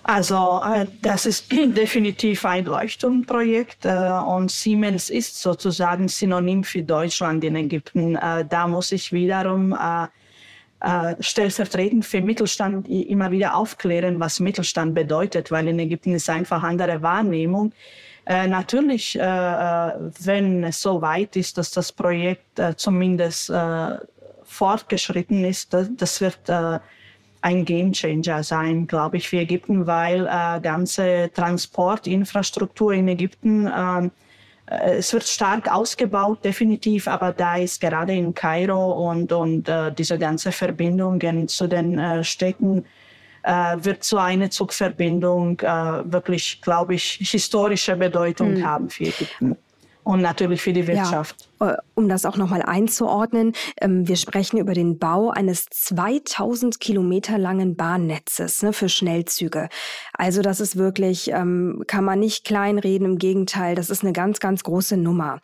Also äh, das ist definitiv ein Leuchtturmprojekt äh, und Siemens ist sozusagen Synonym für Deutschland in Ägypten. Äh, da muss ich wiederum stellvertretend für Mittelstand immer wieder aufklären, was Mittelstand bedeutet, weil in Ägypten ist einfach andere Wahrnehmung. Äh, natürlich, äh, äh, wenn es so weit ist, dass das Projekt äh, zumindest äh, fortgeschritten ist, das, das wird ein Gamechanger sein, glaube ich, für Ägypten, weil äh, ganze Transportinfrastruktur in Ägypten äh, es wird stark ausgebaut, definitiv, aber da ist gerade in Kairo und, und äh, diese ganze Verbindungen zu den äh, Städten äh, wird so eine Zugverbindung äh, wirklich, glaube ich, historische Bedeutung mhm. haben für Ägypten. und natürlich für die Wirtschaft. Ja, um das auch nochmal einzuordnen, ähm, wir sprechen über den Bau eines 2000 Kilometer langen Bahnnetzes ne, für Schnellzüge. Also das ist wirklich, ähm, kann man nicht kleinreden, im Gegenteil, das ist eine ganz, ganz große Nummer.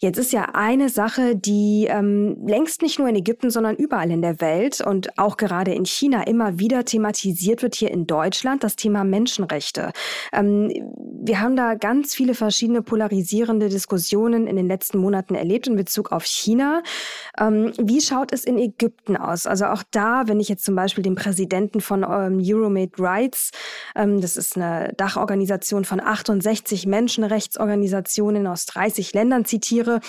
Jetzt ist ja eine Sache, die ähm, längst nicht nur in Ägypten, sondern überall in der Welt und auch gerade in China immer wieder thematisiert wird, hier in Deutschland, das Thema Menschenrechte. wir haben da ganz viele verschiedene polarisierende Diskussionen in den letzten Monaten erlebt in Bezug auf China. Ähm, wie schaut es in Ägypten aus? Also auch da, wenn ich jetzt zum Beispiel den Präsidenten von ähm, Euromade Rights, ähm, das ist eine Dachorganisation von 68 Menschenrechtsorganisationen aus 30 Ländern zitiere,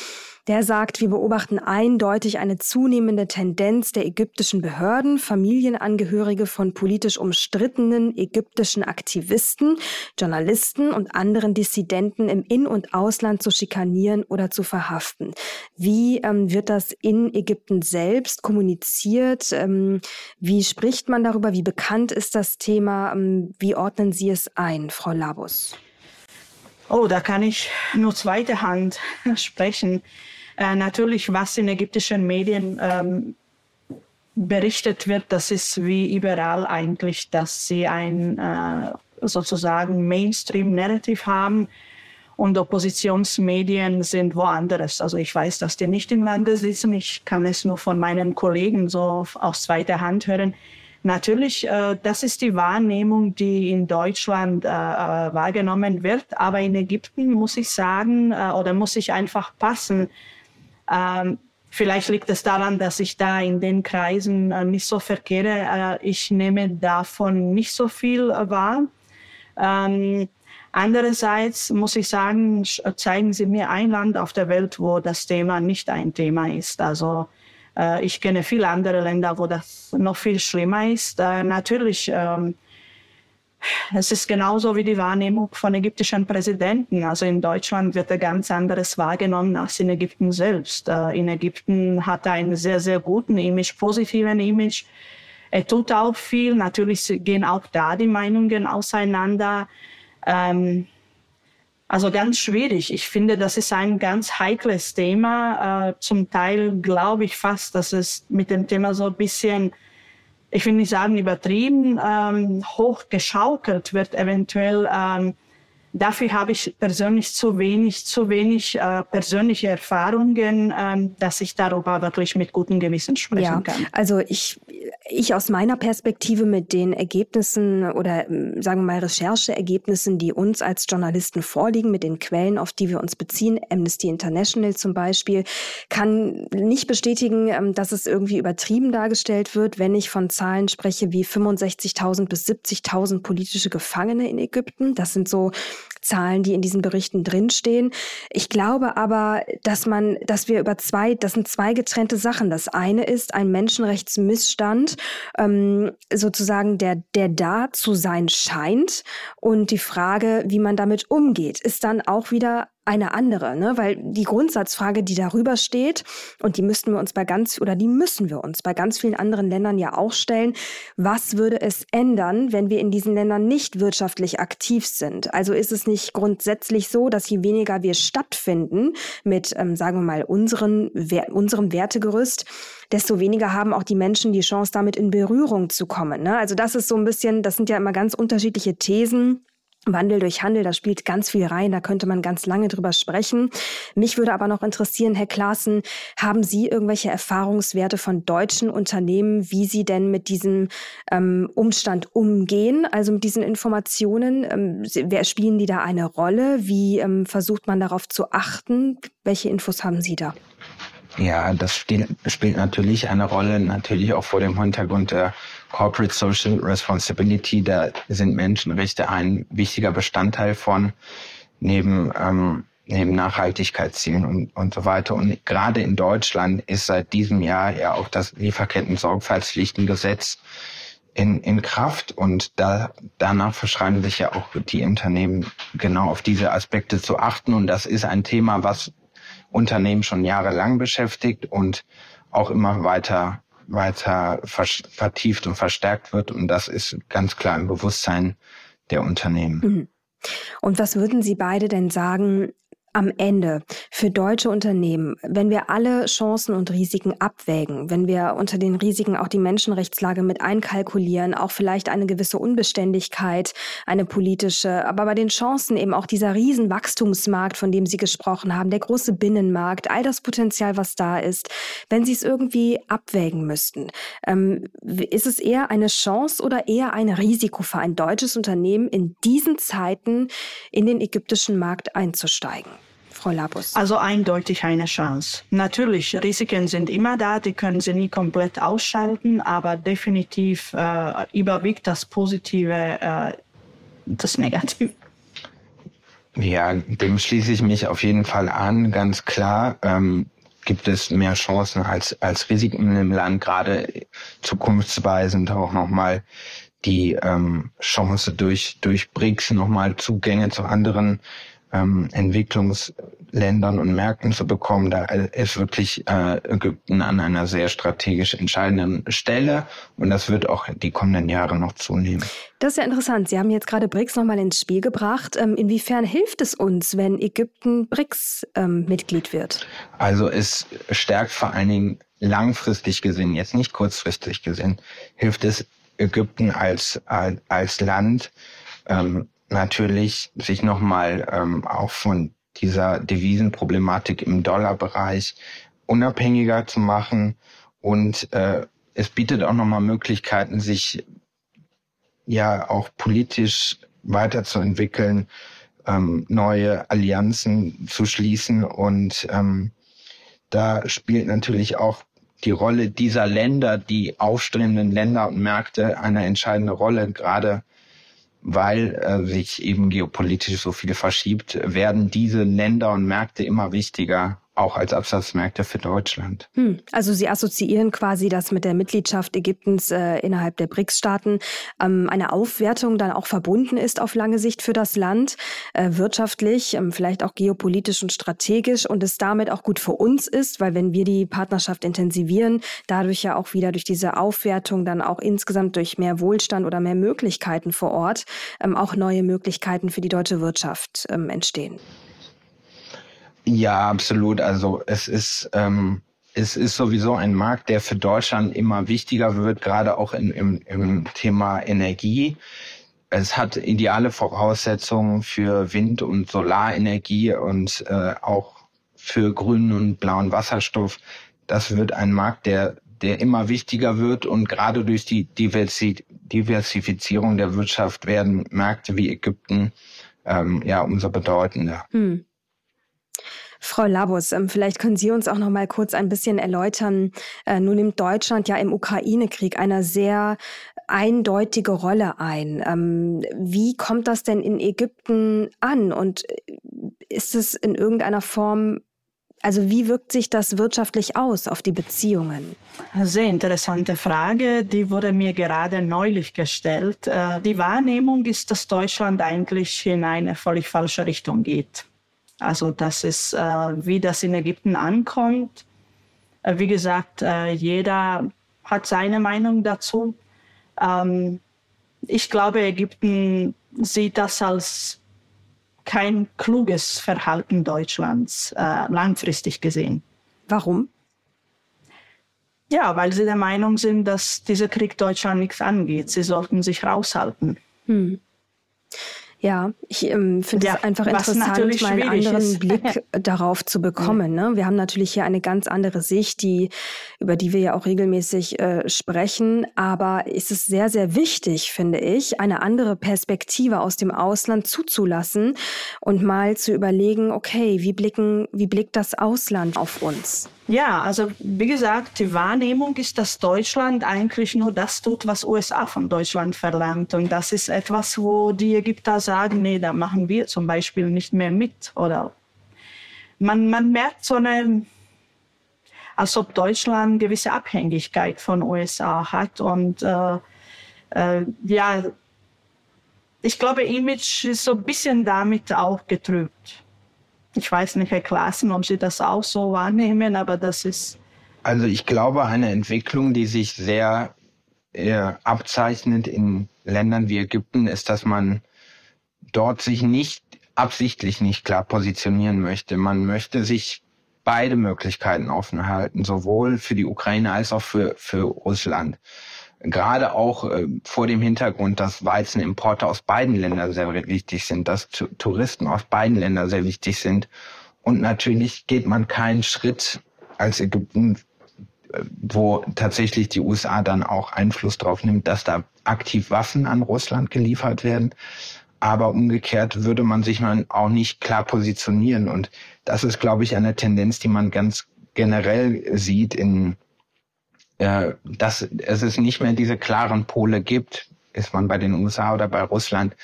der sagt, wir beobachten eindeutig eine zunehmende Tendenz der ägyptischen Behörden, Familienangehörige von politisch umstrittenen ägyptischen Aktivisten, Journalisten und anderen Dissidenten im In- und Ausland zu schikanieren oder zu verhaften. Wie ähm, wird das in Ägypten selbst kommuniziert? Ähm, wie spricht man darüber? Wie bekannt ist das Thema? Ähm, wie ordnen Sie es ein, Frau Labus? Oh, da kann ich nur zweite Hand sprechen. Äh, natürlich, was in ägyptischen Medien ähm, berichtet wird, das ist wie überall eigentlich, dass sie ein äh, sozusagen Mainstream-Narrative haben und Oppositionsmedien sind woanders. Also ich weiß, dass die nicht im Lande sitzen. Ich kann es nur von meinen Kollegen so aus zweiter Hand hören. Natürlich, äh, das ist die Wahrnehmung, die in Deutschland äh, äh wahrgenommen wird. Aber in Ägypten muss ich sagen, äh, oder muss ich einfach passen, ähm, vielleicht liegt es daran, dass ich da in den Kreisen äh, nicht so verkehre. Äh, ich nehme davon nicht so viel äh, wahr. Ähm, andererseits muss ich sagen, zeigen Sie mir ein Land auf der Welt, wo das Thema nicht ein Thema ist. Also äh, ich kenne viele andere Länder, wo das noch viel schlimmer ist. Äh, natürlich ähm, es ist genauso wie die Wahrnehmung von ägyptischen Präsidenten. Also in Deutschland wird er ganz anderes wahrgenommen als in Ägypten selbst. Äh, in Ägypten hat er einen sehr, sehr guten Image, positiven Image. Er tut auch viel. Natürlich gehen auch da die Meinungen auseinander. Ähm, also ganz schwierig. Ich finde, das ist ein ganz heikles Thema. Äh, zum Teil glaube ich fast, dass es mit dem Thema so ein bisschen ich will nicht sagen übertrieben, ähm, hochgeschaukelt wird eventuell. Ähm, dafür habe ich persönlich zu wenig, zu wenig äh, persönliche Erfahrungen, ähm, dass ich darüber wirklich mit gutem Gewissen sprechen ja, kann. Also ich ich aus meiner Perspektive mit den Ergebnissen oder ähm, sagen wir mal Rechercheergebnissen, die uns als Journalisten vorliegen, mit den Quellen, auf die wir uns beziehen, Amnesty International zum Beispiel, kann nicht bestätigen, ähm, dass es irgendwie übertrieben dargestellt wird, wenn ich von Zahlen spreche wie 65.000 bis 70.000 politische Gefangene in Ägypten. Das sind so Zahlen, die in diesen Berichten drinstehen. Ich glaube aber, dass man, dass wir über zwei, das sind zwei getrennte Sachen. Das eine ist ein Menschenrechtsmissstand, ähm, sozusagen, der, der da zu sein scheint. Und die Frage, wie man damit umgeht, ist dann auch wieder eine andere, ne? Weil die Grundsatzfrage, die darüber steht, und die müssten wir uns bei ganz, oder die müssen wir uns bei ganz vielen anderen Ländern ja auch stellen, was würde es ändern, wenn wir in diesen Ländern nicht wirtschaftlich aktiv sind? Also ist es nicht grundsätzlich so, dass je weniger wir stattfinden mit, ähm, sagen wir mal, unseren, unserem Wertegerüst, desto weniger haben auch die Menschen die Chance, damit in Berührung zu kommen. Ne? Also das ist so ein bisschen, das sind ja immer ganz unterschiedliche Thesen Wandel durch Handel, da spielt ganz viel rein, da könnte man ganz lange drüber sprechen. Mich würde aber noch interessieren, Herr Klaassen, haben Sie irgendwelche Erfahrungswerte von deutschen Unternehmen, wie sie denn mit diesem ähm, Umstand umgehen, also mit diesen Informationen? Ähm, wer spielen die da eine Rolle? Wie ähm, versucht man darauf zu achten? Welche Infos haben Sie da? Ja, das spielt, spielt natürlich eine Rolle, natürlich auch vor dem Hintergrund der Corporate Social Responsibility. Da sind Menschenrechte ein wichtiger Bestandteil von, neben, ähm, neben Nachhaltigkeitszielen und, und so weiter. Und gerade in Deutschland ist seit diesem Jahr ja auch das Lieferketten-Sorgfaltspflichtengesetz in, in Kraft und da, danach verschreiben sich ja auch die Unternehmen genau auf diese Aspekte zu achten. Und das ist ein Thema, was Unternehmen schon jahrelang beschäftigt und auch immer weiter weiter vertieft und verstärkt wird. Und das ist ganz klar im Bewusstsein der Unternehmen. Mhm. Und was würden Sie beide denn sagen, am Ende für deutsche Unternehmen, wenn wir alle Chancen und Risiken abwägen, wenn wir unter den Risiken auch die Menschenrechtslage mit einkalkulieren, auch vielleicht eine gewisse Unbeständigkeit, eine politische, aber bei den Chancen eben auch dieser Riesenwachstumsmarkt, von dem Sie gesprochen haben, der große Binnenmarkt, all das Potenzial, was da ist, wenn Sie es irgendwie abwägen müssten, ähm, ist es eher eine Chance oder eher ein Risiko für ein deutsches Unternehmen in diesen Zeiten in den ägyptischen Markt einzusteigen? Frau Labus? Also eindeutig eine Chance. Natürlich, Risiken sind immer da, die können Sie nie komplett ausschalten, aber definitiv äh, überwiegt das Positive äh, das Negative. Ja, dem schließe ich mich auf jeden Fall an, ganz klar. Ähm, gibt es mehr Chancen als, als Risiken im Land, gerade zukunftsweisend auch nochmal die ähm, Chance durch, durch BRICS nochmal Zugänge zu anderen ähm, Entwicklungsländern und Märkten zu bekommen. Da ist wirklich äh, Ägypten an einer sehr strategisch entscheidenden Stelle und das wird auch die kommenden Jahre noch zunehmen. Das ist ja interessant. Sie haben jetzt gerade BRICS nochmal ins Spiel gebracht. Ähm, inwiefern hilft es uns, wenn Ägypten BRICS-Mitglied ähm, wird? Also es stärkt vor allen Dingen langfristig gesehen, jetzt nicht kurzfristig gesehen, hilft es Ägypten als, als, als Land, ähm, natürlich sich nochmal ähm, auch von dieser Devisenproblematik im Dollarbereich unabhängiger zu machen. Und äh, es bietet auch nochmal Möglichkeiten, sich ja auch politisch weiterzuentwickeln, ähm, neue Allianzen zu schließen. Und ähm, da spielt natürlich auch die Rolle dieser Länder, die aufstrebenden Länder und Märkte, eine entscheidende Rolle, gerade weil äh, sich eben geopolitisch so viel verschiebt, werden diese Länder und Märkte immer wichtiger auch als Absatzmärkte für Deutschland. Hm, also Sie assoziieren quasi das mit der Mitgliedschaft Ägyptens äh, innerhalb der BRICS-Staaten, ähm, eine Aufwertung dann auch verbunden ist auf lange Sicht für das Land, äh, wirtschaftlich, ähm, vielleicht auch geopolitisch und strategisch und es damit auch gut für uns ist, weil wenn wir die Partnerschaft intensivieren, dadurch ja auch wieder durch diese Aufwertung dann auch insgesamt durch mehr Wohlstand oder mehr Möglichkeiten vor Ort ähm, auch neue Möglichkeiten für die deutsche Wirtschaft ähm, entstehen. Ja, absolut. Also es ist, ähm, es ist sowieso ein Markt, der für Deutschland immer wichtiger wird, gerade auch in, im, im Thema Energie. Es hat ideale Voraussetzungen für Wind- und Solarenergie und äh, auch für grünen und blauen Wasserstoff. Das wird ein Markt, der, der immer wichtiger wird und gerade durch die Diversi Diversifizierung der Wirtschaft werden Märkte wie Ägypten ähm, ja umso bedeutender. Hm. Frau Labus, ähm, vielleicht können Sie uns auch noch mal kurz ein bisschen erläutern. Äh, nun nimmt Deutschland ja im Ukraine-Krieg eine sehr eindeutige Rolle ein. Ähm, wie kommt das denn in Ägypten an? Und äh, ist es in irgendeiner Form also wie wirkt sich das wirtschaftlich aus auf die Beziehungen? Sehr interessante Frage, die wurde mir gerade neulich gestellt. Äh, die Wahrnehmung ist, dass Deutschland eigentlich in eine völlig falsche Richtung geht. Also das ist, äh, wie das in Ägypten ankommt. Äh, wie gesagt, äh, jeder hat seine Meinung dazu. Ähm, ich glaube, Ägypten sieht das als kein kluges Verhalten Deutschlands äh, langfristig gesehen. Warum? Ja, weil sie der Meinung sind, dass dieser Krieg Deutschland nichts angeht. Sie sollten sich raushalten. Hm. Ja, ich ähm, finde ja, es einfach interessant, mal einen anderen ist. Blick darauf zu bekommen. Ne? Wir haben natürlich hier eine ganz andere Sicht, die, über die wir ja auch regelmäßig äh, sprechen. Aber es ist sehr, sehr wichtig, finde ich, eine andere Perspektive aus dem Ausland zuzulassen und mal zu überlegen, okay, wie blicken, wie blickt das Ausland auf uns? Ja, also wie gesagt, die Wahrnehmung ist, dass Deutschland eigentlich nur das tut, was USA von Deutschland verlangt. Und das ist etwas, wo die Ägypter sagen, nee, da machen wir zum Beispiel nicht mehr mit. Oder man, man merkt so eine, als ob Deutschland gewisse Abhängigkeit von USA hat. Und äh, äh, ja, ich glaube, Image ist so ein bisschen damit auch getrübt. Ich weiß nicht, Herr Klaassen, ob Sie das auch so wahrnehmen, aber das ist. Also ich glaube, eine Entwicklung, die sich sehr äh, abzeichnet in Ländern wie Ägypten, ist, dass man dort sich nicht absichtlich nicht klar positionieren möchte. Man möchte sich beide Möglichkeiten offen halten, sowohl für die Ukraine als auch für, für Russland. Gerade auch äh, vor dem Hintergrund, dass Weizenimporte aus beiden Ländern sehr wichtig sind, dass Touristen aus beiden Ländern sehr wichtig sind. Und natürlich geht man keinen Schritt als Ägypten, äh, wo tatsächlich die USA dann auch Einfluss drauf nimmt, dass da aktiv Waffen an Russland geliefert werden. Aber umgekehrt würde man sich man auch nicht klar positionieren. Und das ist, glaube ich, eine Tendenz, die man ganz generell sieht in, äh, dass es nicht mehr diese klaren Pole gibt. Ist man bei den USA oder bei Russland,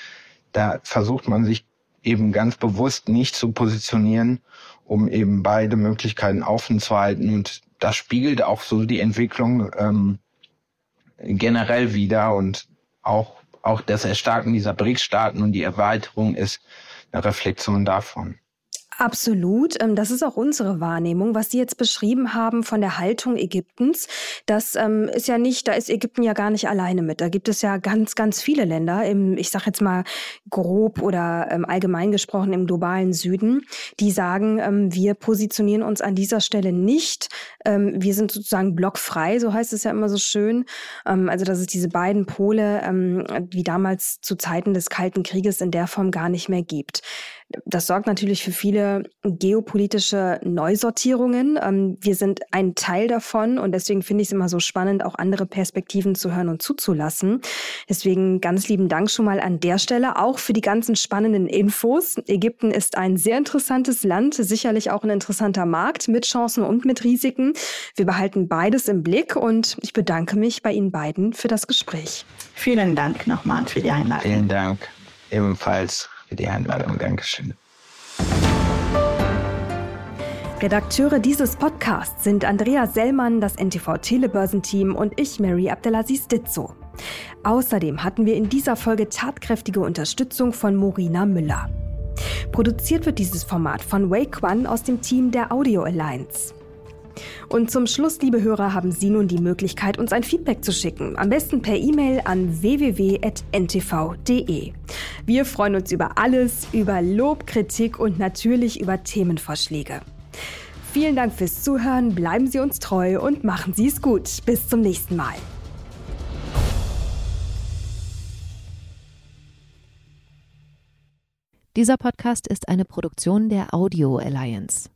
da versucht man sich eben ganz bewusst nicht zu positionieren, um eben beide Möglichkeiten offen zu halten. Und das spiegelt auch so die Entwicklung ähm, generell wieder und auch auch das Erstarken dieser BRICS-Staaten und die Erweiterung ist eine Reflexion davon. Absolut. Ähm, das ist auch unsere Wahrnehmung, was Sie jetzt beschrieben haben von der Haltung Ägyptens. Das ähm, ist ja nicht, da ist Ägypten ja gar nicht alleine mit. Da gibt es ja ganz, ganz viele Länder im, ich sage jetzt mal grob oder ähm, allgemein gesprochen im globalen Süden, die sagen, wir positionieren uns an dieser Stelle nicht. wir sind sozusagen blockfrei, so heißt es ja immer so schön. also dass es diese beiden Pole wie damals zu Zeiten des Kalten Krieges in der Form gar nicht mehr gibt. Das sorgt natürlich für viele geopolitische Neusortierungen. Ähm, wir sind ein Teil davon und deswegen finde ich es immer so spannend, auch andere Perspektiven zu hören und zuzulassen. Deswegen ganz lieben Dank schon mal an der Stelle, auch für die ganzen spannenden Infos. Ägypten ist ein sehr interessantes Land, sicherlich auch ein interessanter Markt mit Chancen und mit Risiken. Wir behalten beides im Blick und ich bedanke mich bei Ihnen beiden für das Gespräch. Vielen Dank nochmal für die Einladung. Vielen Dank ebenfalls für die Einladung. Dankeschön. Redakteure dieses Podcasts sind Andrea Sellmann, das NTV Telebörsenteam und ich, Mary Abdelaziz Ditzo. Außerdem hatten wir in dieser Folge tatkräftige Unterstützung von Morina Müller. Produziert wird dieses Format von Wei Quan aus dem Team der Audio Alliance. Und zum Schluss, liebe Hörer, haben Sie nun die Möglichkeit, uns ein Feedback zu schicken. Am besten per E-Mail an www.ntv.de. Wir freuen uns über alles, über Lob, Kritik und natürlich über Themenvorschläge. Vielen Dank fürs Zuhören, bleiben Sie uns treu und machen Sie es gut. Bis zum nächsten Mal. Dieser Podcast ist eine Produktion der Audio Alliance.